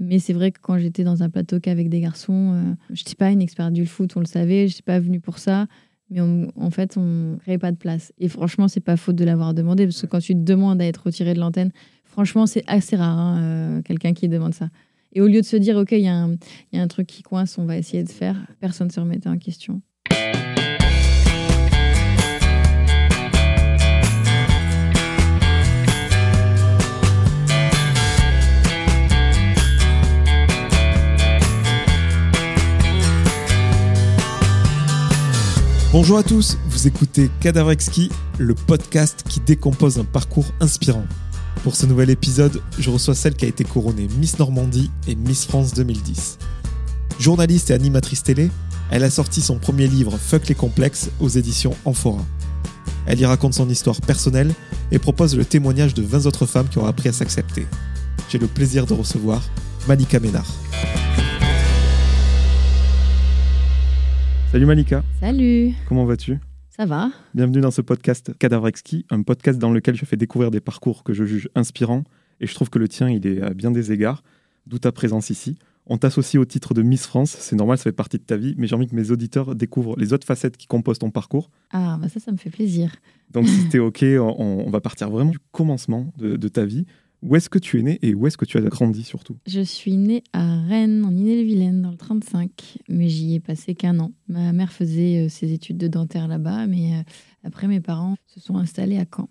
Mais c'est vrai que quand j'étais dans un plateau qu'avec des garçons, euh, je n'étais pas une experte du foot, on le savait, je n'étais pas venue pour ça. Mais en fait, on ne créait pas de place. Et franchement, c'est pas faute de l'avoir demandé, parce que quand tu te demandes à être retiré de l'antenne, franchement, c'est assez rare, hein, euh, quelqu'un qui demande ça. Et au lieu de se dire, OK, il y, a un truc qui coince, on va essayer de faire, personne ne se remettait en question. Bonjour à tous, vous écoutez Cadavre Exquis, le podcast qui décompose un parcours inspirant. Pour ce nouvel épisode, je reçois celle qui a été couronnée Miss Normandie et Miss France 2010. Journaliste et animatrice télé, elle a sorti son premier livre Fuck les complexes aux éditions Amphora. Elle y raconte son histoire personnelle et propose le témoignage de 20 autres femmes qui ont appris à s'accepter. J'ai le plaisir de recevoir Malika Ménard. Salut Malika. Salut. Comment vas-tu? Ça va? Bienvenue dans ce podcast Cadavre Exquis, un podcast dans lequel je fais découvrir des parcours que je juge inspirants et je trouve que le tien, il est à bien des égards, d'où ta présence ici. On t'associe au titre de Miss France, c'est normal, ça fait partie de ta vie, mais j'ai envie que mes auditeurs découvrent les autres facettes qui composent ton parcours. Ah, bah ça, ça me fait plaisir. Donc si t'es OK, on, va partir vraiment du commencement de ta vie. Où est-ce que tu es né et où est-ce que tu as grandi surtout? Je suis née à Rennes, en Ille-et-Vilaine, dans le 35, mais j'y ai passé qu'un an. Ma mère faisait euh, ses études de dentaire là-bas, mais euh, après mes parents se sont installés à Caen,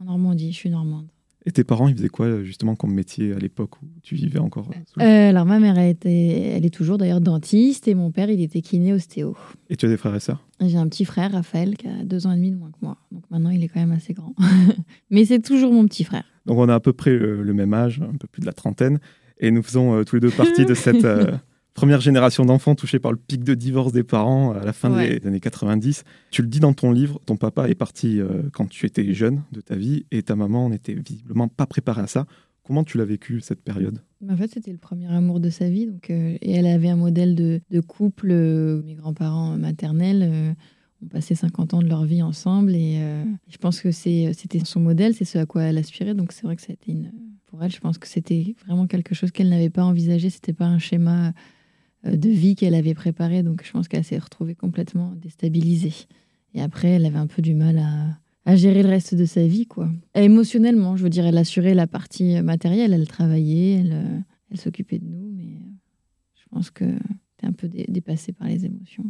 en Normandie. Je suis normande. Et tes parents, ils faisaient quoi justement comme métier à l'époque où tu vivais encore euh, Alors ma mère, elle, elle est toujours d'ailleurs dentiste et mon père, il était kiné ostéo. Et tu as des frères et sœurs? J'ai un petit frère, Raphaël, qui a deux ans et demi de moins que moi. Donc maintenant, il est quand même assez grand. Mais c'est toujours mon petit frère. Donc on a à peu près le, même âge, un peu plus de la trentaine, et nous faisons euh, tous les deux partie de cette euh, première génération d'enfants touchés par le pic de divorce des parents à la fin des, années 90. Tu le dis dans ton livre, ton papa est parti euh, quand tu étais jeune de ta vie, et ta maman n'était visiblement pas préparée à ça. Comment tu l'as vécu cette période? En fait, c'était le premier amour de sa vie, donc, et elle avait un modèle de, de couple, mes grands-parents maternels ont passé 50 ans de leur vie ensemble et euh, je pense que c'était son modèle, c'est ce à quoi elle aspirait. Donc c'est vrai que ça a été une, pour elle, je pense que c'était vraiment quelque chose qu'elle n'avait pas envisagé. C'était pas un schéma euh, de vie qu'elle avait préparé. Donc je pense qu'elle s'est retrouvée complètement déstabilisée. Et après, elle avait un peu du mal à, à gérer le reste de sa vie, quoi. émotionnellement, je veux dire, elle assurait la partie matérielle. Elle travaillait, elle, euh, elle s'occupait de nous, mais je pense que était un peu dépassée par les émotions.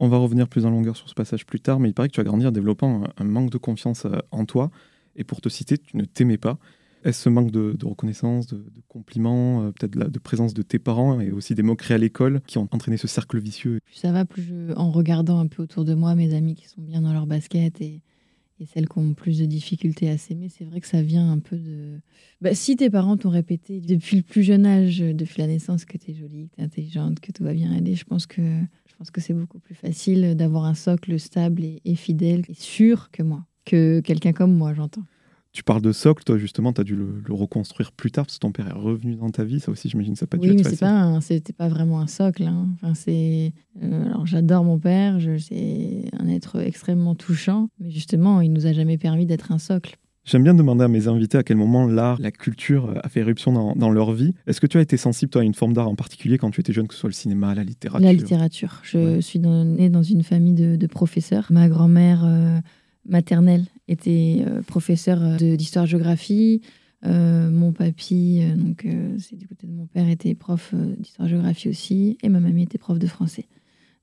On va revenir plus en longueur sur ce passage plus tard, mais il paraît que tu as grandi en développant un, manque de confiance euh, en toi. Et pour te citer, tu ne t'aimais pas. Est-ce ce manque de, reconnaissance, de, compliments, euh, peut-être de, présence de tes parents et aussi des moqueries à l'école qui ont entraîné ce cercle vicieux? Plus ça va, plus je, en regardant un peu autour de moi mes amis qui sont bien dans leur basket et, celles qui ont plus de difficultés à s'aimer, c'est vrai que ça vient un peu de... Bah, si tes parents t'ont répété depuis le plus jeune âge, depuis la naissance, que tu es jolie, que tu es intelligente, que tout va bien aller, je pense que je pense que c'est beaucoup plus facile d'avoir un socle stable et, fidèle et sûr que moi, que quelqu'un comme moi, j'entends. Tu parles de socle, toi justement, tu as dû le, reconstruire plus tard parce que ton père est revenu dans ta vie. Ça aussi, j'imagine, ça n'a pas dû oui, mais c'est pas, c'était pas vraiment un socle. Hein. Enfin, c'est, euh, alors j'adore mon père, c'est un être extrêmement touchant, mais justement, il nous a jamais permis d'être un socle. J'aime bien demander à mes invités à quel moment l'art, la culture a fait éruption dans, leur vie. Est-ce que tu as été sensible, toi, à une forme d'art en particulier quand tu étais jeune, que ce soit le cinéma, la littérature? La littérature. Je suis née dans une famille de, professeurs. Ma grand-mère euh, maternelle était euh, professeure euh, d'histoire-géographie. mon papy, donc c'est du côté de mon père, était prof d'histoire-géographie aussi. Et ma mamie était prof de français.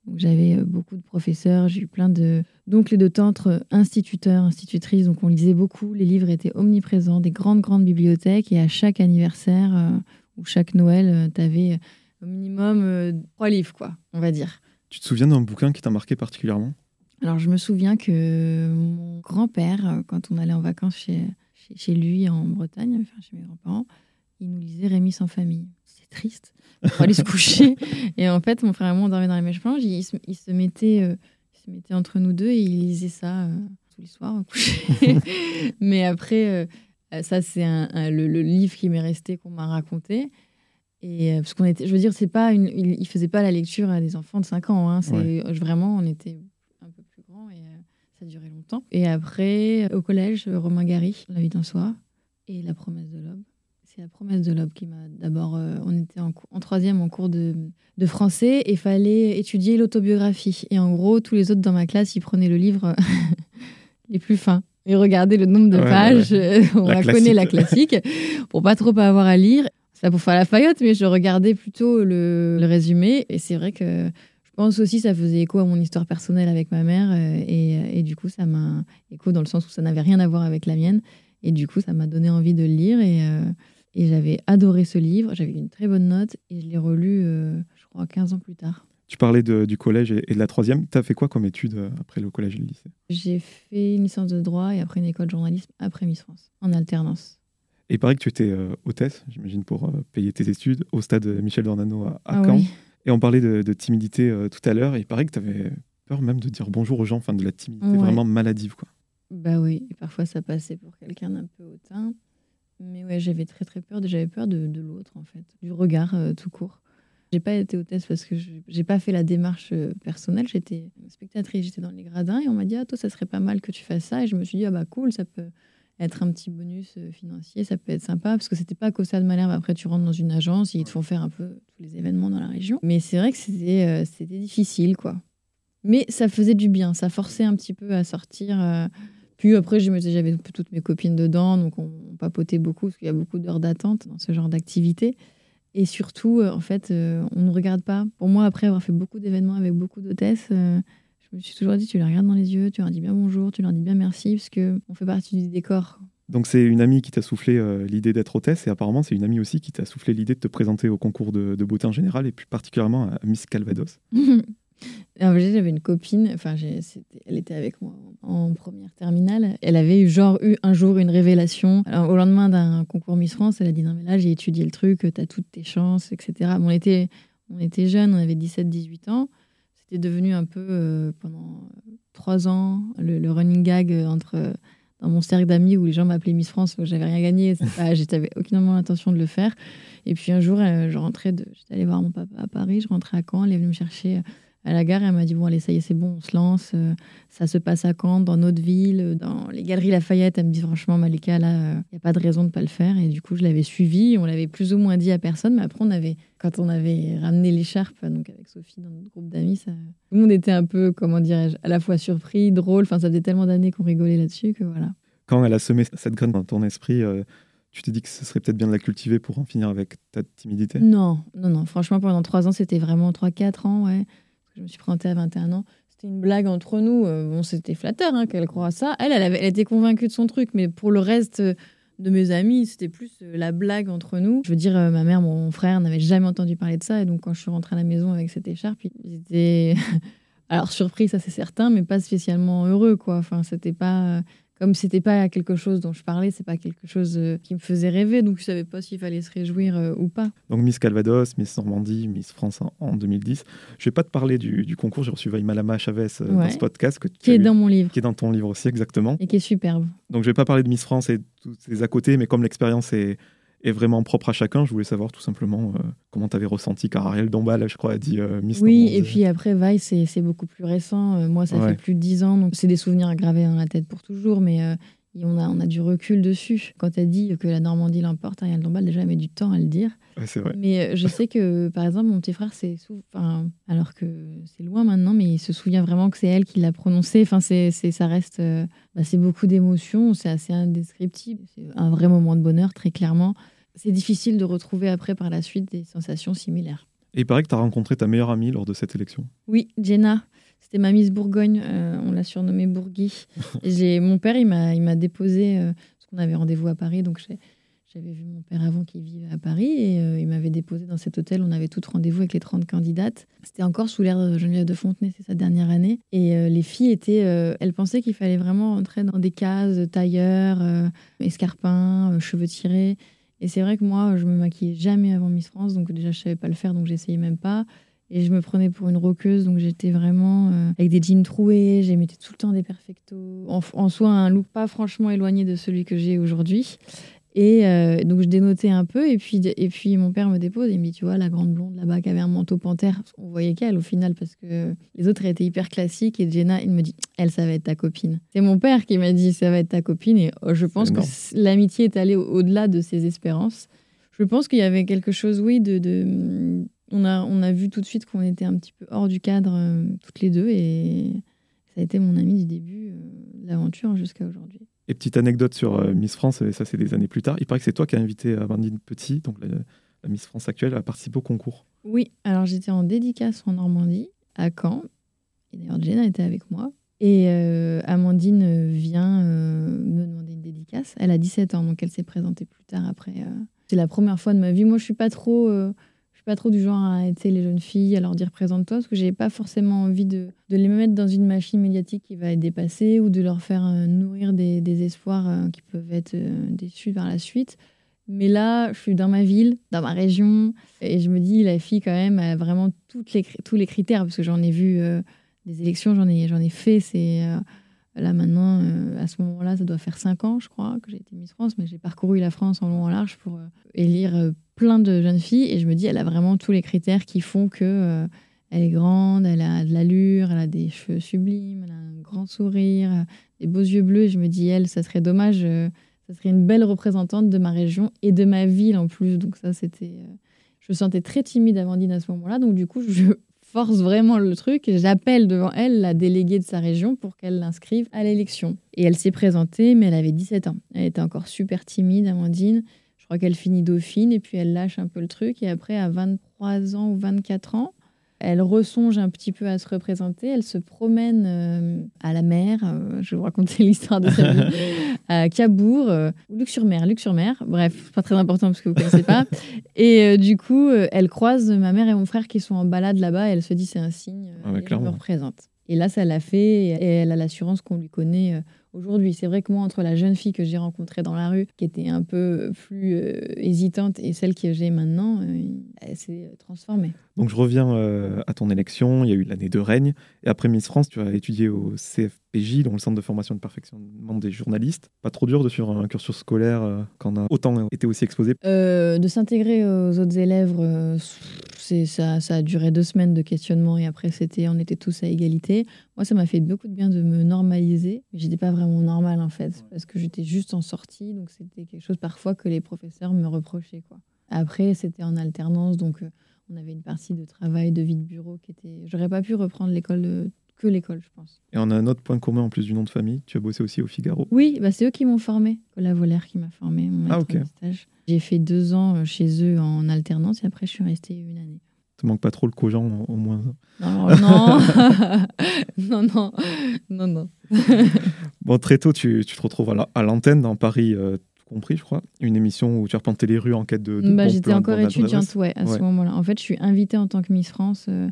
Donc j'avais euh, beaucoup de professeurs, j'ai eu plein de d'oncles et de tantes euh, instituteurs, institutrices. Donc on lisait beaucoup, les livres étaient omniprésents, des grandes grandes bibliothèques et à chaque anniversaire euh, ou chaque Noël, tu avais au minimum trois livres quoi, on va dire. Tu te souviens d'un bouquin qui t'a marqué particulièrement? Alors je me souviens que mon grand-père, quand on allait en vacances chez, chez, lui en Bretagne, enfin chez mes grands-parents, il nous lisait Rémi sans famille. C'est triste pour aller se coucher. Et en fait, mon frère et moi, on dormait dans les mèches blanches. Il, se, il se mettait, euh, se mettait entre nous deux et il lisait ça euh, tous les soirs au coucher. Mais après, euh, ça, c'est un, le, livre qui m'est resté, qu'on m'a raconté. Et parce qu'on était, je veux dire, c'est pas une, il, faisait pas la lecture à des enfants de 5 ans. Hein. C'est vraiment, on était et ça durait longtemps. Et après, au collège, Romain Gary, La vie d'un soir et La promesse de l'aube c'est la promesse de l'aube qui m'a d'abord. euh, on était en, troisième en cours de, de français et fallait étudier l'autobiographie. Et en gros, tous les autres dans ma classe, ils prenaient le livre les plus fins. Et regardaient le nombre de Ouais, pages. euh, on La la connaît la classique. pour pas trop avoir à lire. C'est pas pour faire la faillotte, mais je regardais plutôt le, le résumé. Et c'est vrai que je pense aussi ça faisait écho à mon histoire personnelle avec ma mère. euh, Et, et du coup, ça m'a écho dans le sens où ça n'avait rien à voir avec la mienne. Et du coup, ça m'a donné envie de le lire. Et, euh, et j'avais adoré ce livre. J'avais une très bonne note. Et je l'ai relu, euh, je crois, 15 ans plus tard. Tu parlais de- du collège et, et de la troisième. Tu as fait quoi comme études euh, après le collège et le lycée? J'ai fait une licence de droit et après une école de journalisme après Miss France, en alternance. Et il paraît que tu étais euh, hôtesse, j'imagine, pour euh, payer tes études au stade Michel Dornano à, à Ah Caen. oui. Et on parlait de, de timidité euh, tout à l'heure. Et il paraît que tu avais peur même de dire bonjour aux gens, enfin de la timidité Ouais. vraiment maladive. Quoi. Bah oui, et parfois ça passait pour quelqu'un d'un peu hautain. Mais ouais, j'avais très très peur. J'avais peur de, de l'autre, en fait, du regard euh, tout court. J'ai pas été hôtesse parce que je- j'ai pas fait la démarche euh, personnelle. J'étais spectatrice, j'étais dans les gradins et on m'a dit Ah, toi, ça serait pas mal que tu fasses ça. Et je me suis dit Ah, bah cool, ça peut être un petit bonus euh, financier, ça peut être sympa parce que c'était pas qu'au stade Malherbe. Après, tu rentres dans une agence ils te font faire un peu tous les événements dans la région. Mais c'est vrai que c'était euh, c'était difficile, quoi. Mais ça faisait du bien, ça forçait un petit peu à sortir. euh, puis après, j'avais toutes mes copines dedans, donc on, on papotait beaucoup, parce qu'il y a beaucoup d'heures d'attente dans ce genre d'activité. Et surtout, en fait, euh, on ne regarde pas. Pour moi, après avoir fait beaucoup d'événements avec beaucoup d'hôtesses, je me suis toujours dit, tu les regardes dans les yeux, tu leur dis bien bonjour, tu leur dis bien merci, parce qu'on fait partie du décor. Donc c'est une amie qui t'a soufflé euh, l'idée d'être hôtesse et apparemment c'est une amie aussi qui t'a soufflé l'idée de te présenter au concours de, de beauté en général et plus particulièrement à Miss Calvados. J'avais une copine, enfin, elle était avec moi en première terminale. Elle avait eu, genre eu un jour une révélation. Alors, au lendemain d'un concours Miss France, elle a dit Non, mais là, j'ai étudié le truc, t'as toutes tes chances, etc. Bon, on, était, on était jeunes, on avait 17-18 ans. C'était devenu un peu, euh, pendant trois ans, le, running gag euh, entre. euh, dans mon cercle d'amis où les gens m'appelaient Miss France, où j'avais rien gagné, j'avais aucunement l'intention de le faire. Et puis un jour, euh, je rentrais, j'étais allée voir mon papa à Paris, je rentrais à Caen, elle est venue me chercher euh, à la gare et elle m'a dit bon allez ça y est c'est bon on se lance euh, ça se passe à Caen dans notre ville euh, dans les galeries Lafayette. Elle me dit franchement Malika là il n'y a pas de raison de pas le faire. Et du coup je l'avais suivi on l'avait plus ou moins dit à personne mais après on avait quand on avait ramené l'écharpe donc avec Sophie dans notre groupe d'amis ça tout le monde était un peu comment dirais-je à la fois surpris drôle. Enfin ça faisait tellement d'années qu'on rigolait là-dessus que voilà. Quand elle a semé cette graine dans ton esprit, euh, tu t'es dit que ce serait peut-être bien de la cultiver pour en finir avec ta timidité? Non, non, non. Franchement, pendant trois ans, c'était vraiment 3-4 ans, ouais. Je me suis présentée à 21 ans. C'était une blague entre nous. Euh, bon, c'était flatteur hein, qu'elle croit à ça. Elle, elle, avait, elle était convaincue de son truc, mais pour le reste euh, de mes amis, c'était plus euh, la blague entre nous. Je veux dire, ma mère, mon frère n'avaient jamais entendu parler de ça. Et donc, quand je suis rentrée à la maison avec cette écharpe, ils étaient. Alors, surpris, ça c'est certain, mais pas spécialement heureux, quoi. Enfin, c'était pas. Comme c'était pas quelque chose dont je parlais, c'est pas quelque chose euh, qui me faisait rêver, donc je savais pas s'il fallait se réjouir euh, ou pas. Donc Miss Calvados, Miss Normandie, Miss France en, en 2010. Je vais pas te parler du, du concours, j'ai reçu Malama Chavez euh, dans ce podcast que Qui est dans mon livre qui est dans ton livre aussi exactement. et qui est superbe. Donc je vais pas parler de Miss France et tous ses à côté, mais comme l'expérience est, est vraiment propre à chacun, je voulais savoir tout simplement euh, comment tu avais ressenti, car Ariel Dombal, je crois, a dit euh, Miss Oui, et puis après, Vice, c'est- beaucoup plus récent. Euh, moi, ça Ouais. fait plus de dix ans, donc c'est des souvenirs gravés dans la tête pour toujours, mais euh, on, a, on a du recul dessus. Quand tu as dit que la Normandie l'emporte, Ariel Dombal, déjà, met du temps à le dire. Ouais, c'est vrai. Mais je sais que, par exemple, mon petit frère, c'est enfin, alors que c'est loin maintenant, mais il se souvient vraiment que c'est elle qui l'a prononcé. Enfin, c'est, c'est- ça reste, euh, bah, c'est beaucoup d'émotions, c'est assez indescriptible. C'est un vrai moment de bonheur, très clairement. C'est difficile de retrouver après, par la suite, des sensations similaires. Et il paraît que tu as rencontré ta meilleure amie lors de cette élection. Oui, Jenna. C'était ma Miss Bourgogne. euh, on l'a surnommée Bourgui. J'ai, mon père, il m'a, il m'a déposé, euh, parce qu'on avait rendez-vous à Paris. Donc, j'avais vu mon père avant qui vivait à Paris. Et euh, il m'avait déposé dans cet hôtel. On avait toutes rendez-vous avec les 30 candidates. C'était encore sous l'ère de Geneviève de Fontenay, c'est sa dernière année. Et les filles étaient. elles pensaient qu'il fallait vraiment entrer dans des cases, tailleur, escarpins, euh, cheveux tirés. Et c'est vrai que moi, je me maquillais jamais avant Miss France. Donc, déjà, je savais pas le faire. Donc, j'essayais même pas. Et je me prenais pour une roqueuse, donc j'étais vraiment euh, avec des jeans troués, j'ai mettais tout le temps des perfectos. En, en soi, un look pas franchement éloigné de celui que j'ai aujourd'hui. Et euh, donc je dénotais un peu, et puis, et puis mon père me dépose, et il me dit, tu vois, la grande blonde là-bas qui avait un manteau panthère, on voyait qu'elle au final, parce que les autres étaient hyper classiques, et Jenna, il me dit, elle, ça va être ta copine. C'est mon père qui m'a dit, ça va être ta copine, et oh, je pense que l'amitié est allée au- au-delà de ses espérances. Je pense qu'il y avait quelque chose, oui, de. de on, a, on a vu tout de suite qu'on était un petit peu hors du cadre, euh, toutes les deux, et ça a été mon ami du début euh, de l'aventure jusqu'à aujourd'hui. Et petite anecdote sur euh, Miss France, ça c'est des années plus tard, il paraît que c'est toi qui as invité Amandine Petit, donc la, Miss France actuelle, à participer au concours. Oui, alors j'étais en dédicace en Normandie, à Caen, et d'ailleurs Jenna était avec moi. Et Amandine vient me demander une dédicace. Elle a 17 ans, donc elle s'est présentée plus tard après c'est la première fois de ma vie. Moi, je suis pas trop, euh, pas trop du genre à aider les jeunes filles, à leur dire présente-toi, parce que j'ai pas forcément envie de, de, les mettre dans une machine médiatique qui va être dépassée ou de leur faire euh, nourrir des, des espoirs euh, qui peuvent être déçus par la suite. Mais là, je suis dans ma ville, dans ma région, et je me dis, la fille, quand même, a vraiment les, tous les critères, parce que j'en ai vu des élections, j'en ai, ai fait. C'est Là maintenant, euh, à ce moment-là, ça doit faire cinq ans, je crois, que j'ai été Miss France, mais j'ai parcouru la France en long en large pour euh, élire euh, plein de jeunes filles. Et je me dis, elle a vraiment tous les critères qui font que elle est grande, elle a de l'allure, elle a des cheveux sublimes, elle a un grand sourire, des beaux yeux bleus. Et je me dis, elle, ça serait dommage, ça serait une belle représentante de ma région et de ma ville en plus. Donc ça, c'était, je me sentais très timide, Amandine, à ce moment-là. Donc du coup, je force vraiment le truc. J'appelle devant elle la déléguée de sa région pour qu'elle l'inscrive à l'élection. Et elle s'est présentée, mais elle avait 17 ans. Elle était encore super timide, Amandine. Je crois qu'elle finit dauphine et puis elle lâche un peu le truc. Et après, à 23 ans ou 24 ans, elle ressonge un petit peu à se représenter. Elle se promène euh, à la mer. Euh, je vais vous raconter l'histoire de sa vie. à Cabourg, euh, Luc-sur-Mer. Luc-sur-Mer. Bref, pas très important parce que vous ne connaissez pas. et du coup, elle croise ma mère et mon frère qui sont en balade là-bas. Et elle se dit c'est un signe. Ah je me représente. Et là, ça l'a fait. Et elle a l'assurance qu'on lui connaît aujourd'hui. C'est vrai que moi, entre la jeune fille que j'ai rencontrée dans la rue, qui était un peu plus euh, hésitante, et celle que j'ai maintenant, euh, elle s'est transformée. Donc je reviens euh, à ton élection, il y a eu l'année de règne, et après Miss France, tu as étudié au CFPJ, donc le Centre de formation de perfectionnement des journalistes. Pas trop dur de suivre un cursus scolaire quand on a autant été aussi exposé De s'intégrer aux autres élèves, ça, ça a duré deux semaines de questionnement, et après c'était, on était tous à égalité. Moi, ça m'a fait beaucoup de bien de me normaliser. J'étais pas vraiment normale en fait, parce que j'étais juste en sortie, donc c'était quelque chose parfois que les professeurs me reprochaient. Quoi. Après, c'était en alternance, donc euh, on avait une partie de travail, de vie de bureau qui était. J'aurais pas pu reprendre l'école que l'école, je pense. Et on a un autre point commun en plus du nom de famille. Tu as bossé aussi au Figaro. Oui, bah c'est eux qui m'ont formé. La Volaire qui m'a formé. Ah ok. J'ai fait deux ans euh, chez eux en alternance et après je suis restée une année. Ça manque pas trop le cogent au moins. Non, non, non, non, non, non. bon, très tôt, tu, tu te retrouves à l'antenne dans Paris, euh, tout compris, je crois. Une émission où tu arpentais les rues en quête de. bah, J'étais encore étudiante, ouais, à ce moment-là. En fait, je suis invitée en tant que Miss France. Euh,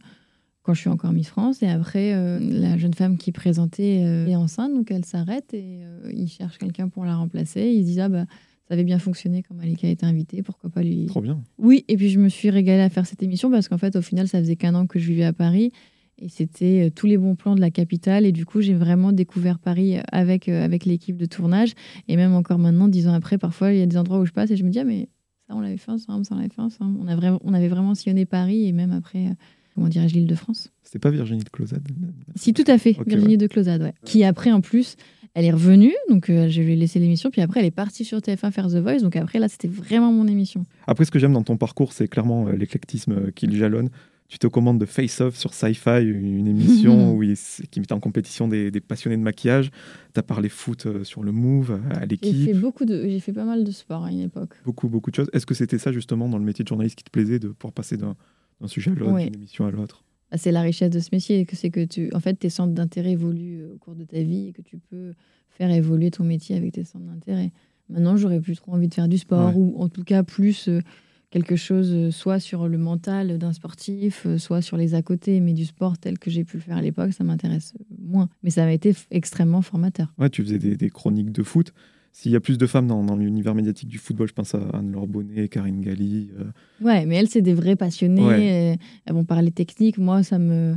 quand je suis encore Miss France. Et après, euh, la jeune femme qui présentait est enceinte, donc elle s'arrête et il cherche quelqu'un pour la remplacer. Ils disent Ah, bah, ça avait bien fonctionné quand Malika a été invitée, pourquoi pas lui. Trop bien. Oui, et puis je me suis régalée à faire cette émission parce qu'en fait, au final, ça faisait qu'un an que je vivais à Paris et c'était euh, tous les bons plans de la capitale. Et du coup, j'ai vraiment découvert Paris avec, euh, avec l'équipe de tournage. Et même encore maintenant, dix ans après, parfois, il y a des endroits où je passe et je me dis, ah, mais ça, on l'avait fait ensemble, ça, on l'avait fait ensemble. On, a vraiment, on avait vraiment sillonné Paris et même après, euh, comment dirais-je, l'île de France. C'était pas Virginie de Closade Si, tout à fait, Virginie de Closade, ouais. Qui après, en plus, elle est revenue, donc euh, je lui ai laissé l'émission, puis après elle est partie sur TF1 faire The Voice, donc après là c'était vraiment mon émission. Après ce que j'aime dans ton parcours, c'est clairement euh, l'éclectisme euh, qui le jalonne. Tu te commandes de Face Off sur Sci-Fi, une émission où qui met en compétition des, passionnés de maquillage. Tu as parlé foot sur le Move, à l'équipe. J'ai fait, beaucoup de, j'ai fait pas mal de sport à une époque. Beaucoup, beaucoup de choses. Est-ce que c'était ça justement dans le métier de journaliste qui te plaisait de pouvoir passer d'un sujet à l'autre, d'une émission à l'autre bah, c'est la richesse de ce métier, que c'est que tu, en fait, tes centres d'intérêt évoluent euh, au cours de ta vie et que tu peux faire évoluer ton métier avec tes centres d'intérêt. Maintenant, j'aurais plus trop envie de faire du sport ou en tout cas plus euh, quelque chose euh, soit sur le mental d'un sportif, soit sur les à côté, mais du sport tel que j'ai pu le faire à l'époque, ça m'intéresse moins. Mais ça m'a été extrêmement formateur. Ouais, tu faisais des, des chroniques de foot. S'il y a plus de femmes dans, l'univers médiatique du football, je pense à Anne-Laure Bonnet, Karine Galli. Euh. Ouais, mais elles, c'est des vraies passionnées. Elles vont parler technique. Moi, ça me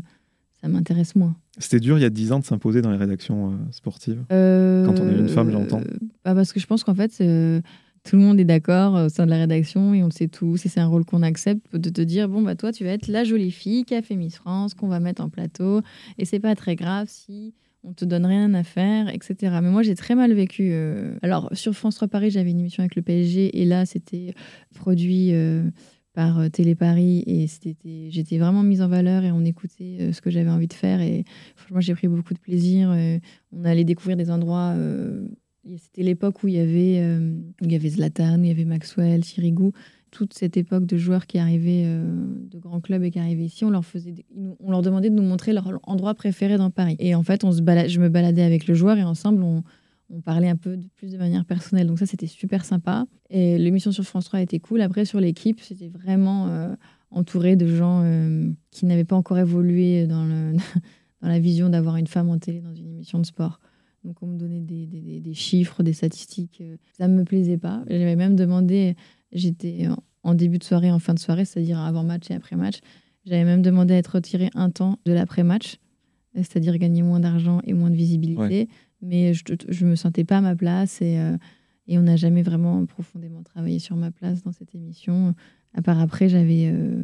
ça m'intéresse moins. C'était dur il y a 10 ans de s'imposer dans les rédactions euh, sportives euh, Quand on est une femme, j'entends. Bah parce que je pense qu'en fait, tout le monde est d'accord au sein de la rédaction et on le sait tous. Si c'est un rôle qu'on accepte, de te dire bon, bah toi, tu vas être la jolie fille qui a fait Miss France, qu'on va mettre en plateau. Et c'est pas très grave si on te donne rien à faire, etc. Mais moi, j'ai très mal vécu. euh. Alors, sur France 3 Paris, j'avais une émission avec le PSG, et là, c'était produit euh, par euh, Télé Paris, et c'était, j'étais vraiment mise en valeur, et on écoutait ce que j'avais envie de faire, et franchement, j'ai pris beaucoup de plaisir. on allait découvrir des endroits. c'était l'époque où il y avait, il y avait Zlatan, il y avait Maxwell, Sirigu, toute cette époque de joueurs qui arrivaient euh, de grands clubs et qui arrivaient ici, on leur, faisait on leur demandait de nous montrer leur endroit préféré dans Paris. Et en fait, on se je me baladais avec le joueur et ensemble, on, parlait un peu de, plus de manière personnelle. Donc ça, c'était super sympa. Et l'émission sur France 3 était cool. Après, sur l'équipe, c'était vraiment euh, entouré de gens euh, qui n'avaient pas encore évolué dans, la vision d'avoir une femme en télé dans une émission de sport. Donc on me donnait des, des- chiffres, des statistiques. Ça ne me plaisait pas. J'avais même demandé, j'étais en- début de soirée, en fin de soirée, c'est-à-dire avant match et après match. J'avais même demandé à être retiré un temps de l'après-match, c'est-à-dire gagner moins d'argent et moins de visibilité. Mais je ne me sentais pas à ma place et, euh, et on n'a jamais vraiment profondément travaillé sur ma place dans cette émission. À part après, j'avais euh,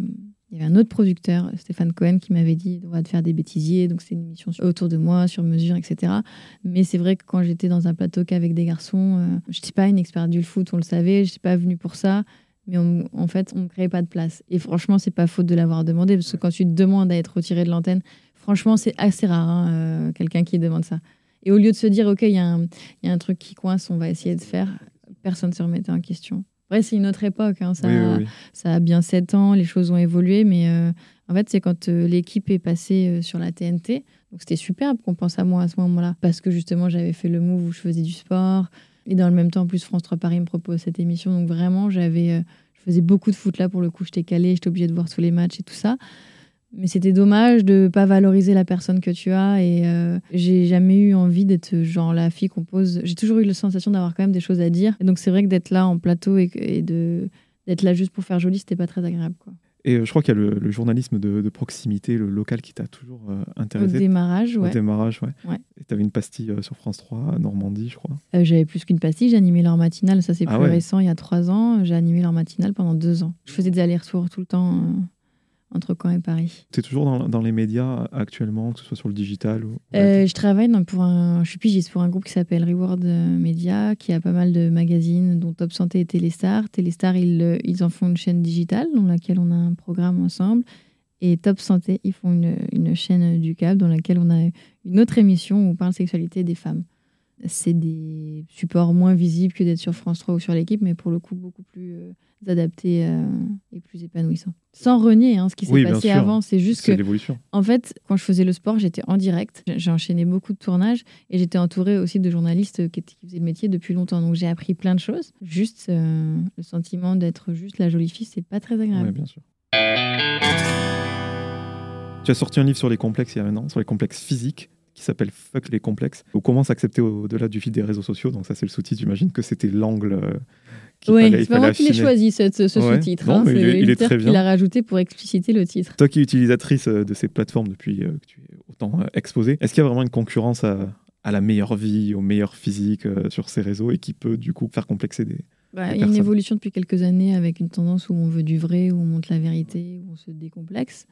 il y avait un autre producteur, Stéphane Cohen, qui m'avait dit on va te faire des bêtisiers. Donc c'est une émission autour de moi, sur mesure, etc. Mais c'est vrai que quand j'étais dans un plateau qu'avec des garçons, euh, je n'étais pas une experte du foot, on le savait, je n'étais pas venue pour ça. Mais on- en fait, on ne créait pas de place. Et franchement, c'est pas faute de l'avoir demandé, parce que quand tu te demandes à être retiré de l'antenne, franchement, c'est assez rare, hein, euh, quelqu'un qui demande ça. Et au lieu de se dire, OK, il y, y a un truc qui coince, on va essayer de faire, personne ne se remettait en question. Après, c'est une autre époque. hein, ça, Oui, oui, oui. ça a bien 7 ans, les choses ont évolué, mais euh, en fait, c'est quand euh, l'équipe est passée euh, sur la TNT. Donc, c'était superbe qu'on pense à moi à ce moment-là, parce que justement, j'avais fait le move où je faisais du sport. Et dans le même temps, en plus, France 3 Paris me propose cette émission. Donc, vraiment, j'avais, je faisais beaucoup de foot là. Pour le coup, j'étais calée, j'étais obligée de voir tous les matchs et tout ça. Mais c'était dommage de pas valoriser la personne que tu as. Et euh, j'ai jamais eu envie d'être genre la fille qu'on pose. J'ai toujours eu la sensation d'avoir quand même des choses à dire. Et donc, c'est vrai que d'être là en plateau et, et de d'être là juste pour faire joli, c'était pas très agréable. Quoi. Et euh, je crois qu'il y a le, le journalisme de, de proximité, le local qui t'a toujours euh, Au intéressé. démarrage, Au ouais. démarrage, ouais. Ouais. Et tu avais une pastille euh, sur France 3, à Normandie, je crois. Euh, J'avais plus qu'une pastille, j'ai animé leur matinale, ça c'est Ah plus ouais. récent, il y a trois ans. J'ai animé leur matinale pendant deux ans. Je faisais des allers-retours tout le temps entre Caen et Paris. Tu es toujours dans, dans les médias actuellement, que ce soit sur le digital ou. Euh, je travaille dans- pour un, je suis pigiste pour un groupe qui s'appelle Reward euh, Media, qui a pas mal de magazines, dont Top Santé et Téléstar. Téléstar, ils, euh, ils en font une chaîne digitale dans laquelle on a un programme ensemble. Et Top Santé, ils font une, une chaîne du câble dans laquelle on a une autre émission où on parle sexualité des femmes. C'est des supports moins visibles que d'être sur France 3 ou sur l'équipe, mais pour le coup beaucoup plus euh, adaptés euh, et plus épanouissants. Sans renier hein, ce qui s'est Oui, passé avant, c'est juste que C'est l'évolution. en fait, quand je faisais le sport, j'étais en direct. J'ai enchaîné beaucoup de tournages et j'étais entourée aussi de journalistes qui, faisaient le métier depuis longtemps. Donc j'ai appris plein de choses. Juste euh, le sentiment d'être juste la jolie fille, c'est pas très agréable. Ouais, bien sûr. Tu as sorti un livre sur les complexes il y a un an, sur les complexes physiques, qui s'appelle Fuck les complexes. Ou comment s'accepter au-delà du fil des réseaux sociaux. Donc, ça, c'est le sous-titre. J'imagine que c'était l'angle euh, qu'il fallait, il c'est pas fallait moi qui l'ai affiner. choisi ce, ce- ce Ouais. sous-titre. Non, hein. mais il est- il très bien. l'a rajouté pour expliciter le titre. Toi qui es utilisatrice euh, de ces plateformes depuis euh, que tu es autant euh, exposée, est-ce qu'il y a vraiment une concurrence à, à la meilleure vie, au meilleur physique sur ces réseaux et qui peut du coup faire complexer des. Bah, il a une évolution depuis quelques années avec une tendance où on veut du vrai, où on montre la vérité, où on se décomplexe.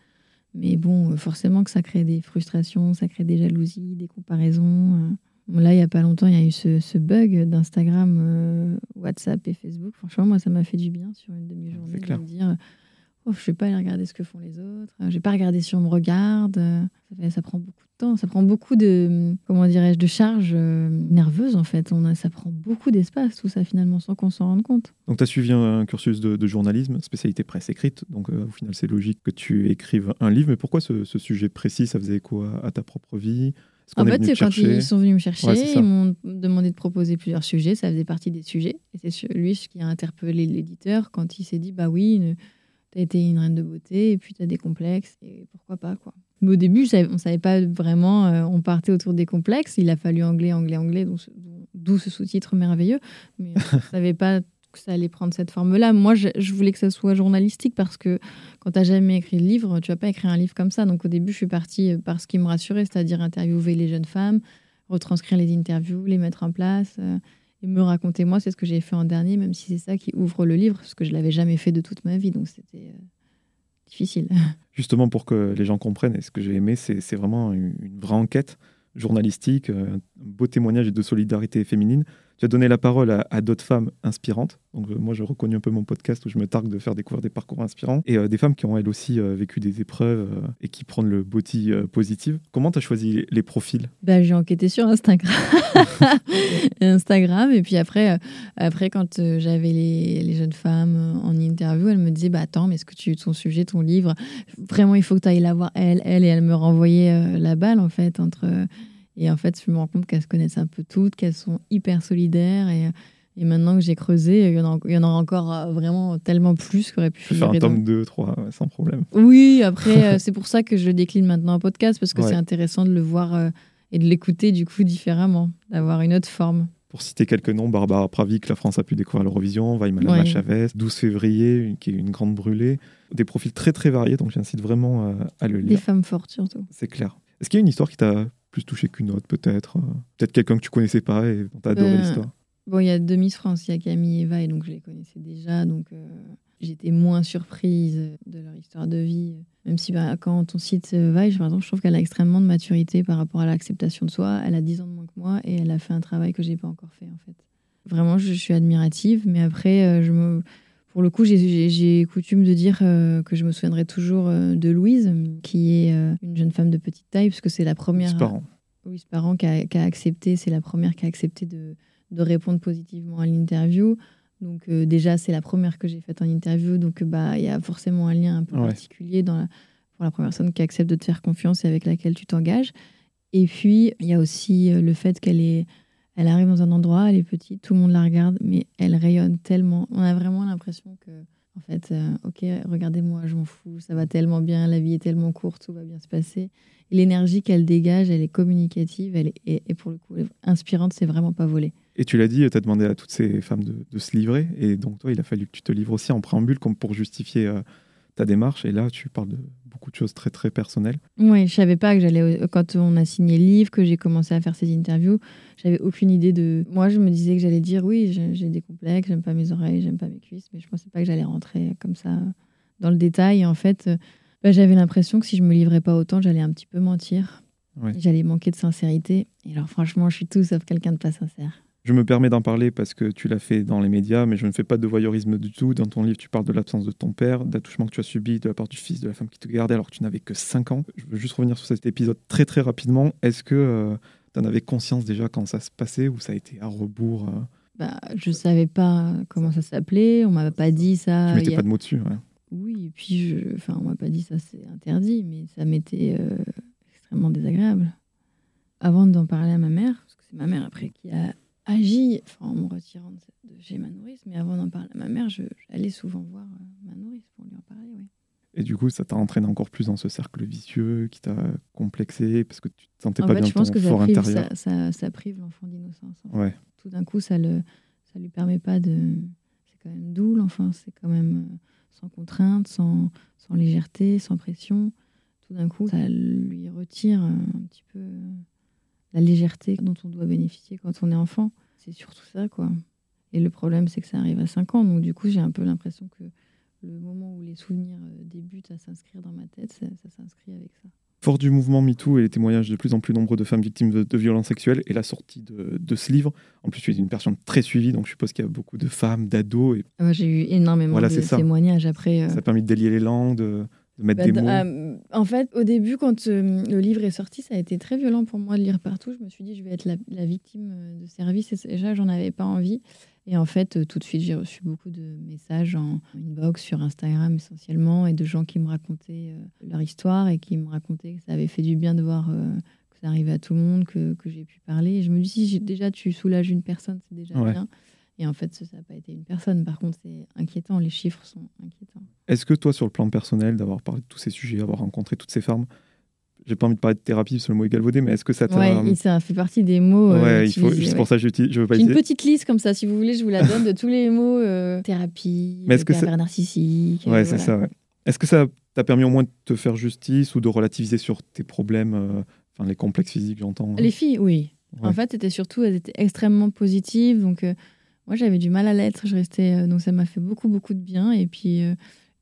Mais bon, euh, forcément que ça crée des frustrations, ça crée des jalousies, des comparaisons. euh. Bon, Là, il n'y a pas longtemps, il y a eu ce, ce bug d'Instagram, euh, WhatsApp et Facebook. Franchement, moi, ça m'a fait du bien sur une demi-journée de me dire oh, je ne vais pas aller regarder ce que font les autres. Je ne vais pas regarder si on me regarde. Euh, Ça, prend beaucoup de temps. Ça prend beaucoup de, comment dirais-je, de charge euh, nerveuse, en fait. On a, ça prend beaucoup d'espace, tout ça, finalement, sans qu'on s'en rende compte. Donc, tu as suivi un, un cursus de, de journalisme, spécialité presse écrite. Donc, euh, au final, c'est logique que tu écrives un livre. Mais pourquoi ce, ce sujet précis Ça faisait écho à, à ta propre vie? En fait, c'est quand ils sont venus me chercher, Ouais, ils m'ont demandé de proposer plusieurs sujets, ça faisait partie des sujets. Et c'est lui qui a interpellé l'éditeur quand il s'est dit Bah oui, tu as été une reine de beauté, et puis tu as des complexes, et pourquoi pas, quoi. Mais au début, savais- on ne savait pas vraiment, euh, on partait autour des complexes, il a fallu anglais, anglais, anglais, d'où ce sous-titre merveilleux, mais on ne savait pas que ça allait prendre cette forme-là. Moi, je, je voulais que ça soit journalistique parce que quand tu n'as jamais écrit de livre, tu vas pas écrire un livre comme ça. Donc au début, je suis partie par ce qui me rassurait, c'est-à-dire interviewer les jeunes femmes, retranscrire les interviews, les mettre en place euh, et me raconter moi. C'est ce que j'ai fait en dernier, même si c'est ça qui ouvre le livre, parce que je l'avais jamais fait de toute ma vie, donc c'était euh, difficile. Justement, pour que les gens comprennent, et ce que j'ai aimé, c'est vraiment une, une vraie enquête journalistique, un beau témoignage de solidarité féminine. Tu as donné la parole à, d'autres femmes inspirantes. Donc, euh, moi, je reconnais un peu mon podcast où je me targue de faire découvrir des parcours inspirants. Et euh, des femmes qui ont, elles aussi, euh, vécu des épreuves et qui prennent le body positive. Comment tu as choisi les, profils? Bah, J'ai enquêté sur Instagram. Instagram. Et puis après, après quand j'avais les, les, jeunes femmes en interview, elles me disaient bah, Attends, mais est-ce que tu, ton sujet, ton livre, vraiment, il faut que tu ailles la voir, elle, elle. Et elle me renvoyait la balle, en fait, entre et en fait, je me rends compte qu'elles se connaissent un peu toutes, qu'elles sont hyper solidaires. Et, et maintenant que j'ai creusé, il y, en aura encore euh, vraiment tellement plus qu'aurait pu faire un tome 2, 3, sans problème. Oui, après, euh, c'est pour ça que je le décline maintenant en podcast, parce que c'est intéressant de le voir euh, et de l'écouter du coup différemment, d'avoir une autre forme. Pour citer quelques noms, Barbara Pravic, la France a pu découvrir l'Eurovision, Vaimala ouais. Chavez, 12 février, qui est une grande brûlée. Des profils très très variés, donc j'incite vraiment à le lire. Des femmes fortes surtout. C'est clair. Est-ce qu'il y a une histoire qui t'a plus touché qu'une autre, peut-être. Euh, peut-être quelqu'un que tu connaissais pas et dont tu as adoré euh, l'histoire. Bon, il y a deux Miss France, il y a Camille et Eva, et donc je les connaissais déjà, donc euh, j'étais moins surprise de leur histoire de vie. Même si bah, quand on cite Vaille, par exemple, je trouve qu'elle a extrêmement de maturité par rapport à l'acceptation de soi. Elle a 10 ans de moins que moi et elle a fait un travail que j'ai pas encore fait, en fait. Vraiment, je, suis admirative, mais après, je me pour le coup, j'ai coutume de dire euh, que je me souviendrai toujours euh, de Louise, qui est euh, une jeune femme de petite taille, parce que c'est la première. Parents. Oui, parents qui a, qui a, accepté, c'est la première qui a accepté de, de répondre positivement à l'interview. Donc déjà, c'est la première que j'ai faite en interview, donc bah il y a forcément un lien un peu particulier dans pour la première personne qui accepte de te faire confiance et avec laquelle tu t'engages. Et puis il y a aussi le fait qu'elle est elle arrive dans un endroit, elle est petite, tout le monde la regarde, mais elle rayonne tellement. On a vraiment l'impression que, en fait, euh, ok, regardez-moi, je m'en fous, ça va tellement bien, la vie est tellement courte, tout va bien se passer. L'énergie qu'elle dégage, elle est communicative, elle est, et, pour le coup, inspirante, c'est vraiment pas volé. Et tu l'as dit, tu as demandé à toutes ces femmes de, se livrer, et donc toi, il a fallu que tu te livres aussi en préambule, comme pour justifier euh, ta démarche. Et là, tu parles de beaucoup de choses très très personnelles. Oui, je savais pas que j'allais. Quand on a signé le livre, que j'ai commencé à faire ces interviews, j'avais aucune idée de. Moi, je me disais que j'allais dire oui, j'ai des complexes, j'aime pas mes oreilles, j'aime pas mes cuisses, mais je pensais pas que j'allais rentrer comme ça dans le détail. Et en fait, bah, j'avais l'impression que si je me livrais pas autant, j'allais un petit peu mentir. J'allais manquer de sincérité. Et alors, franchement, je suis tout sauf quelqu'un de pas sincère. Je me permets d'en parler parce que tu l'as fait dans les médias, mais je ne fais pas de voyeurisme du tout. Dans ton livre, tu parles de l'absence de ton père, d'attouchement que tu as subi de la part du fils de la femme qui te gardait alors que tu n'avais que 5 ans. Je veux juste revenir sur cet épisode très très rapidement. Est-ce que euh, tu en avais conscience déjà quand ça se passait ou ça a été à rebours euh? Bah, Je savais pas comment ça s'appelait, on m'avait pas dit ça. Tu mettais pas de mots dessus, Oui, et puis je... enfin, on m'a pas dit ça, c'est interdit, mais ça m'était euh, extrêmement désagréable. Avant d'en parler à ma mère, parce que c'est ma mère après qui a agi, enfin, en me retirant de, chez ma nourrice, mais avant d'en parler à ma mère, j'allais souvent voir euh, ma nourrice pour lui en parler. Oui. Et du coup, ça t'a entraîné encore plus dans ce cercle vicieux qui t'a complexé parce que tu te sentais pas bien je pense que fort ça prive, Ça, ça, prive l'enfant d'innocence. Ouais. Tout d'un coup, ça le, ça lui permet pas de. C'est quand même doux, l'enfant. C'est quand même euh, sans contrainte, sans, sans légèreté, sans pression. Tout d'un coup, ça lui retire un petit peu la légèreté dont on doit bénéficier quand on est enfant. C'est surtout ça, quoi. Et le problème, c'est que ça arrive à 5 ans. Donc, du coup, j'ai un peu l'impression que le moment où les souvenirs euh, débutent à s'inscrire dans ma tête, ça, s'inscrit avec ça. Fort du mouvement MeToo et les témoignages de plus en plus nombreux de femmes victimes de, violences sexuelles et la sortie de, ce livre, en plus tu es une personne très suivie, donc je suppose qu'il y a beaucoup de femmes, d'ados. Et... Ah, j'ai eu énormément de témoignages après. Euh. Ça a permis de délier les langues, mettre bah, des mots euh, En fait, au début, quand euh, le livre est sorti, ça a été très violent pour moi de lire partout. Je me suis dit, je vais être la, victime euh, de service. Et déjà, j'en avais pas envie. Et en fait, tout de suite, j'ai reçu beaucoup de messages en inbox sur Instagram essentiellement et de gens qui me racontaient leur histoire et qui me racontaient que ça avait fait du bien de voir que ça arrivait à tout le monde, que, que j'ai pu parler. Et je me dis, si déjà tu soulages une personne, c'est déjà bien. Et en fait, ça n'a pas été une personne. Par contre, c'est inquiétant. Les chiffres sont inquiétants. Est-ce que toi, sur le plan personnel, d'avoir parlé de tous ces sujets, d'avoir rencontré toutes ces femmes, j'ai pas envie de parler de thérapie, c'est le mot est galvaudé, mais est-ce que ça t'a. Oui, ça fait partie des mots. Euh, ouais, il faut, c'est pour ça que je, je veux pas J'ai une petite liste comme ça, si vous voulez, je vous la donne de tous les mots euh, thérapie, mais est-ce que ça... narcissique. Ouais, c'est ça, ouais. Est-ce que ça t'a permis au moins de te faire justice ou de relativiser sur tes problèmes, euh, enfin les complexes physiques, j'entends Les filles, oui. En fait, c'était surtout, elles étaient extrêmement positives, donc moi, j'avais du mal à l'être. Je restais, euh, donc ça m'a fait beaucoup, beaucoup de bien. Et puis, euh,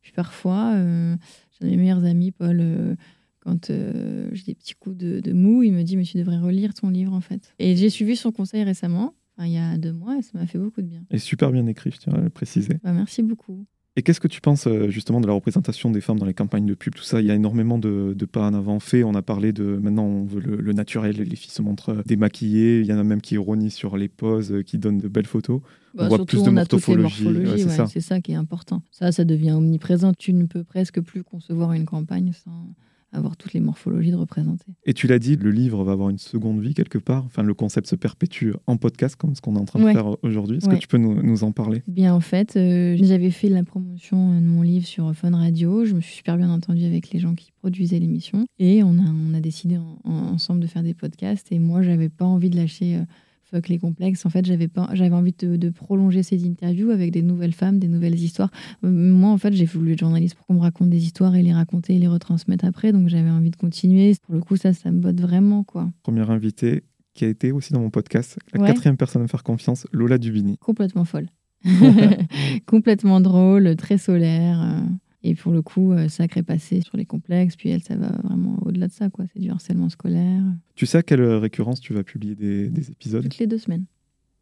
puis parfois, euh, j'ai mes meilleurs amis, Paul, quand euh, j'ai des petits coups de, de mou, il me dit mais tu devrais relire ton livre en fait. Et j'ai suivi son conseil récemment, enfin, il y a deux mois, et ça m'a fait beaucoup de bien. Et super bien écrit, je tiens à le préciser. Bah, merci beaucoup. Et qu'est-ce que tu penses euh, justement de la représentation des femmes dans les campagnes de pub, tout ça? Il y a énormément de, de pas en avant fait. On a parlé de maintenant on veut le, le naturel, les filles se montrent euh, démaquillées. Il y en a même qui ironisent sur les poses, euh, qui donnent de belles photos. Bah, on voit surtout, plus de on morphologie. Ouais, c'est ouais, ça. c'est ça qui est important. Ça, ça devient omniprésent. Tu ne peux presque plus concevoir une campagne sans avoir toutes les morphologies de représenter. Et tu l'as dit, le livre va avoir une seconde vie quelque part. Enfin, le concept se perpétue en podcast, comme ce qu'on est en train de faire aujourd'hui. Est-ce Ouais. que tu peux nous, nous en parler? Bien, en fait, euh, j'avais fait la promotion de mon livre sur Fun Radio. Je me suis super bien entendue avec les gens qui produisaient l'émission. Et on a, on a décidé en- en- ensemble de faire des podcasts. Et moi, j'avais pas envie de lâcher euh, Fuck les complexes. En fait, j'avais pas, j'avais envie de, de prolonger ces interviews avec des nouvelles femmes, des nouvelles histoires. Euh, Moi, en fait, j'ai voulu être journaliste pour qu'on me raconte des histoires et les raconter et les retransmettre après. Donc, j'avais envie de continuer. Pour le coup, ça, ça me botte vraiment, quoi. Première invitée qui a été aussi dans mon podcast, la Ouais. quatrième personne à me faire confiance, Lola Dubini. complètement folle. complètement drôle, très solaire. Euh, Et pour le coup, euh, sacré passé sur les complexes. Puis elle, ça va vraiment au-delà de ça. quoi. C'est du harcèlement scolaire. Tu sais à quelle récurrence tu vas publier des, des épisodes? Toutes les deux semaines.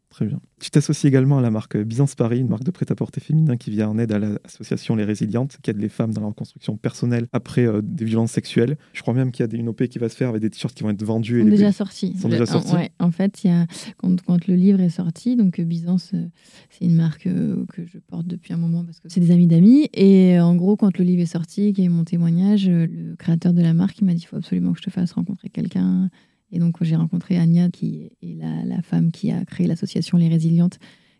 Très bien. Tu t'associes également à la marque Byzance Paris, une marque de prêt-à-porter féminin qui vient en aide à l'association Les Résilientes, qui aide les femmes dans leur reconstruction personnelle après euh, des violences sexuelles. Je crois même qu'il y a des- une OP qui va se faire avec des t-shirts qui vont être vendus. Ils et sont déjà sortis. sont déjà en- sortis ouais, en fait, y a, quand, quand le livre est sorti, donc euh, Byzance, euh, c'est une marque euh, que je porte depuis un moment parce que c'est des amis d'amis. Et euh, en gros, quand le livre est sorti, qui est mon témoignage, euh, le créateur de la marque, il m'a dit il faut absolument que je te fasse rencontrer quelqu'un. Et donc, j'ai rencontré Anya, qui est la, femme qui a créé l'association Les Résilientes,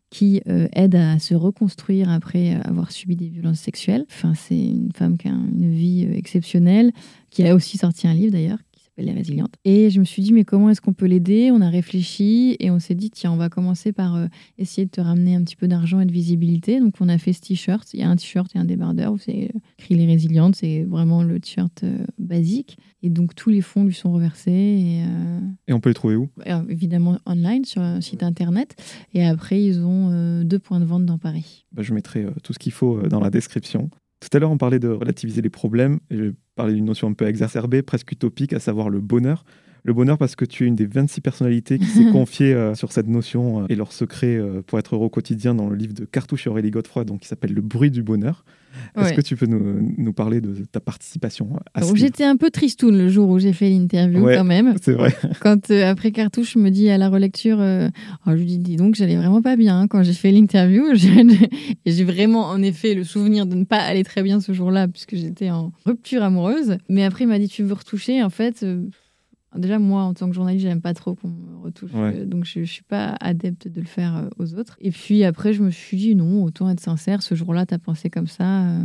qui euh, aide à se reconstruire après avoir subi des violences sexuelles. Enfin, c'est une femme qui a une vie euh, exceptionnelle, qui a aussi sorti un livre d'ailleurs, s'appelle Les Résilientes. Et je me suis dit, mais comment est-ce qu'on peut l'aider? On a réfléchi et on s'est dit, tiens, on va commencer par euh, essayer de te ramener un petit peu d'argent et de visibilité. Donc, on a fait ce t-shirt. Il y a un t-shirt et un débardeur où c'est euh, écrit Les Résilientes. C'est vraiment le t-shirt euh, basique. Et donc, tous les fonds lui sont reversés. Et, euh, Et on peut les trouver où? alors, évidemment online sur un site internet. Et après, ils ont deux points de vente dans Paris. Bah, Je mettrai tout ce qu'il faut dans la description. Tout à l'heure, on parlait de relativiser les problèmes. Et je parlais d'une notion un peu exacerbée, presque utopique, à savoir le bonheur. Le bonheur parce que tu es une des 26 personnalités qui s'est confiée euh, sur cette notion euh, et leur secret euh, pour être heureux au quotidien dans le livre de Cartouche et Aurélie Godefroy, donc qui s'appelle Le bruit du bonheur. Est-ce que tu peux nous, nous parler de ta participation à ce J'étais un peu tristoune le jour où j'ai fait l'interview Ouais. quand même. C'est vrai. Quand euh, après Cartouche me dit à la relecture, alors, je lui dis, dis donc, j'allais vraiment pas bien hein, quand j'ai fait l'interview. J'ai et j'ai vraiment en effet le souvenir de ne pas aller très bien ce jour-là puisque j'étais en rupture amoureuse. Mais après il m'a dit, tu veux retoucher En fait, déjà moi en tant que journaliste, j'aime pas trop qu'on me retouche, Ouais. euh, donc je, je suis pas adepte de le faire euh, aux autres. Et puis après, je me suis dit, non, autant être sincère. Ce jour-là, t'as pensé comme ça. euh,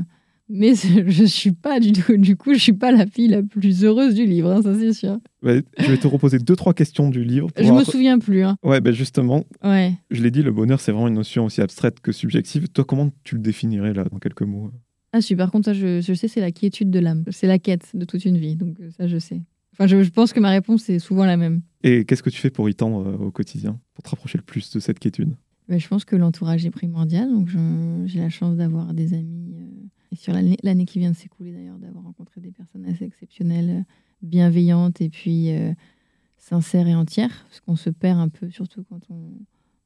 mais je suis pas du tout, du coup, je suis pas la fille la plus heureuse du livre, hein, ça c'est sûr. Ouais, je vais te reposer deux, trois questions du livre. Je me souviens plus. Hein. Ouais, ben justement, Ouais. je l'ai dit, le bonheur, c'est vraiment une notion aussi abstraite que subjective. Toi, comment tu le définirais là, dans quelques mots? Ah, si, par contre, ça, je, je sais, c'est la quiétude de l'âme. C'est la quête de toute une vie. Donc, ça, je sais. Enfin, je, je pense que ma réponse est souvent la même. Et qu'est-ce que tu fais pour y tendre euh, au quotidien, pour te rapprocher le plus de cette quiétude? Mais je pense que l'entourage est primordial. Donc, j'ai la chance d'avoir des amis. euh, et sur l'année qui vient de s'écouler, d'ailleurs, d'avoir rencontré des personnes assez exceptionnelles, euh, bienveillantes et puis euh, sincères et entières. Parce qu'on se perd un peu, surtout quand on,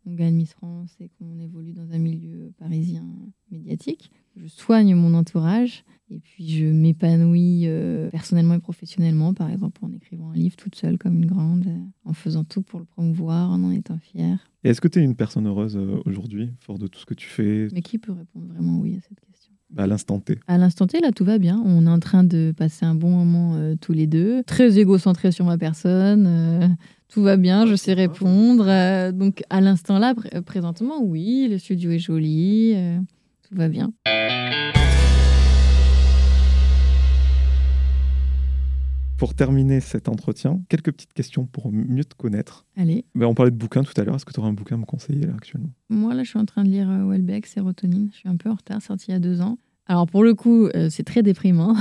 on gagne Miss France et qu'on évolue dans un milieu parisien médiatique. Je soigne mon entourage et puis je m'épanouis euh, personnellement et professionnellement, par exemple en écrivant un livre toute seule comme une grande, euh, en faisant tout pour le promouvoir, en en étant fière. Est-ce que tu es une personne heureuse euh, aujourd'hui, fort de tout ce que tu fais? Mais qui peut répondre vraiment oui à cette question? À l'instant T À l'instant T, là, tout va bien. On est en train de passer un bon moment euh, tous les deux. Très égocentré sur ma personne. euh, tout va bien, je sais répondre. euh, donc, à l'instant là, pr- présentement, oui, le studio est joli. tout va bien. Pour terminer cet entretien, quelques petites questions pour mieux te connaître. Allez. Ben, on parlait de bouquins tout à l'heure. Est-ce que tu aurais un bouquin à me conseiller là actuellement? Moi, là, je suis en train de lire euh, Welbeck, Sérotonine. Je suis un peu en retard, sorti il y a deux ans. Alors, pour le coup, euh, c'est très déprimant,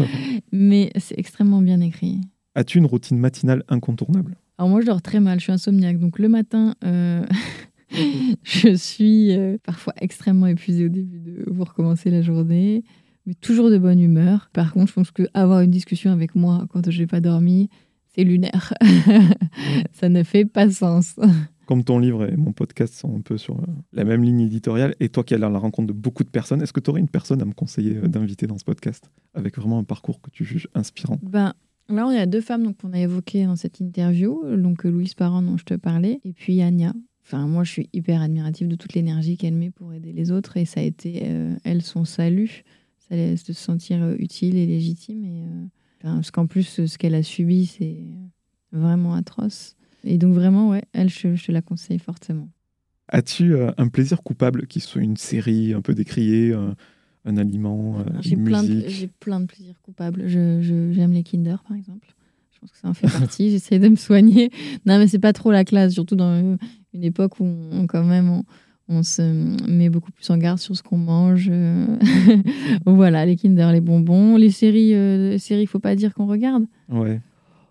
mais c'est extrêmement bien écrit. As-tu une routine matinale incontournable? Alors moi, je dors très mal, je suis insomniaque. Donc le matin, euh, je suis euh, parfois extrêmement épuisée au début de vous recommencer la journée. Mais toujours de bonne humeur. Par contre, je pense que avoir une discussion avec moi quand je n'ai pas dormi, c'est lunaire. ça ne fait pas sens. Comme ton livre et mon podcast sont un peu sur euh, la même ligne éditoriale, et toi qui as la rencontre de beaucoup de personnes, est-ce que tu aurais une personne à me conseiller euh, d'inviter dans ce podcast, avec vraiment un parcours que tu juges inspirant? Ben, Là, on a deux femmes qu'on a évoquées dans cette interview, donc euh, Louise Parent dont je te parlais, et puis Anya. Enfin, moi, je suis hyper admirative de toute l'énergie qu'elle met pour aider les autres, et ça a été, elle, son salut, ça laisse se sentir utile et légitime. Et, parce qu'en plus, ce qu'elle a subi, c'est vraiment atroce. Et donc vraiment, ouais, elle, je, te la conseille fortement. As-tu euh, un plaisir coupable qui soit une série un peu décriée, euh, un aliment, euh, j'ai plein De, j'ai plein de plaisirs coupables. Je, j'aime les Kinder, par exemple. Je pense que ça en fait partie. J'essaie de me soigner. Non, mais c'est pas trop la classe, surtout dans une époque où on, quand même on, se met beaucoup plus en garde sur ce qu'on mange. voilà, les Kinder, les bonbons, les séries, euh, séries, faut pas dire qu'on regarde. Ouais.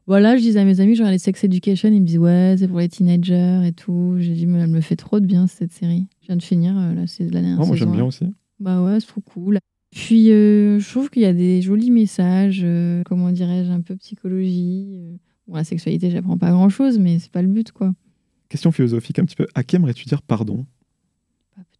Voilà, je disais à mes amis, genre les Sex Education, ils me disent ouais, c'est pour les teenagers et tout. J'ai dit, mais elle me fait trop de bien cette série. Je viens de finir, euh, là, c'est de la dernière oh, Moi, j'aime bien aussi. Bah ouais, c'est trop cool. Puis, euh, je trouve qu'il y a des jolis messages, euh, comment dirais-je, un peu psychologie. Bon, la sexualité, j'apprends pas grand-chose, mais c'est pas le but, quoi. Question philosophique un petit peu. À qui aimerais-tu dire pardon?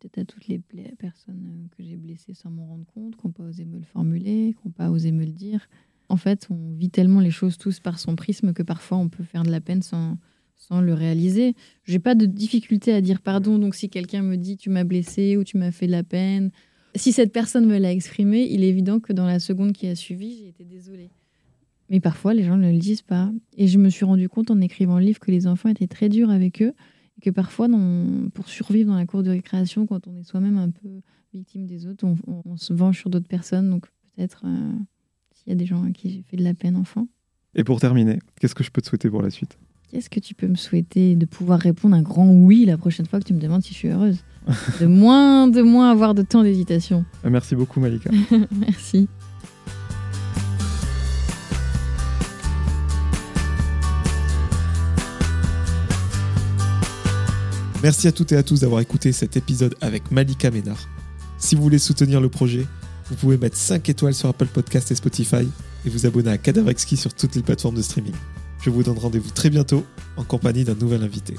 Peut-être à toutes les personnes que j'ai blessées sans m'en rendre compte, qui n'ont pas osé me le formuler, qui n'ont pas osé me le dire. En fait, on vit tellement les choses tous par son prisme que parfois on peut faire de la peine sans, sans le réaliser. J'ai pas de difficulté à dire pardon, donc si quelqu'un me dit tu m'as blessé ou tu m'as fait de la peine, si cette personne me l'a exprimé, il est évident que dans la seconde qui a suivi, j'ai été désolée. Mais parfois, les gens ne le disent pas. Et je me suis rendu compte en écrivant le livre que les enfants étaient très durs avec eux et que parfois, pour survivre dans la cour de récréation, quand on est soi-même un peu victime des autres, on, se venge sur d'autres personnes. Donc peut-être euh, il y a des gens à qui j'ai fait de la peine enfant. Et pour terminer, qu'est-ce que je peux te souhaiter pour la suite? Qu'est-ce que tu peux me souhaiter De pouvoir répondre un grand oui la prochaine fois que tu me demandes si je suis heureuse? de moins, de moins avoir de temps d'hésitation. Euh, merci beaucoup Malika. Merci. Merci à toutes et à tous d'avoir écouté cet épisode avec Malika Ménard. Si vous voulez soutenir le projet, vous pouvez mettre 5 étoiles sur Apple Podcast et Spotify et vous abonner à Cadavre sur toutes les plateformes de streaming. Je vous donne rendez-vous très bientôt en compagnie d'un nouvel invité.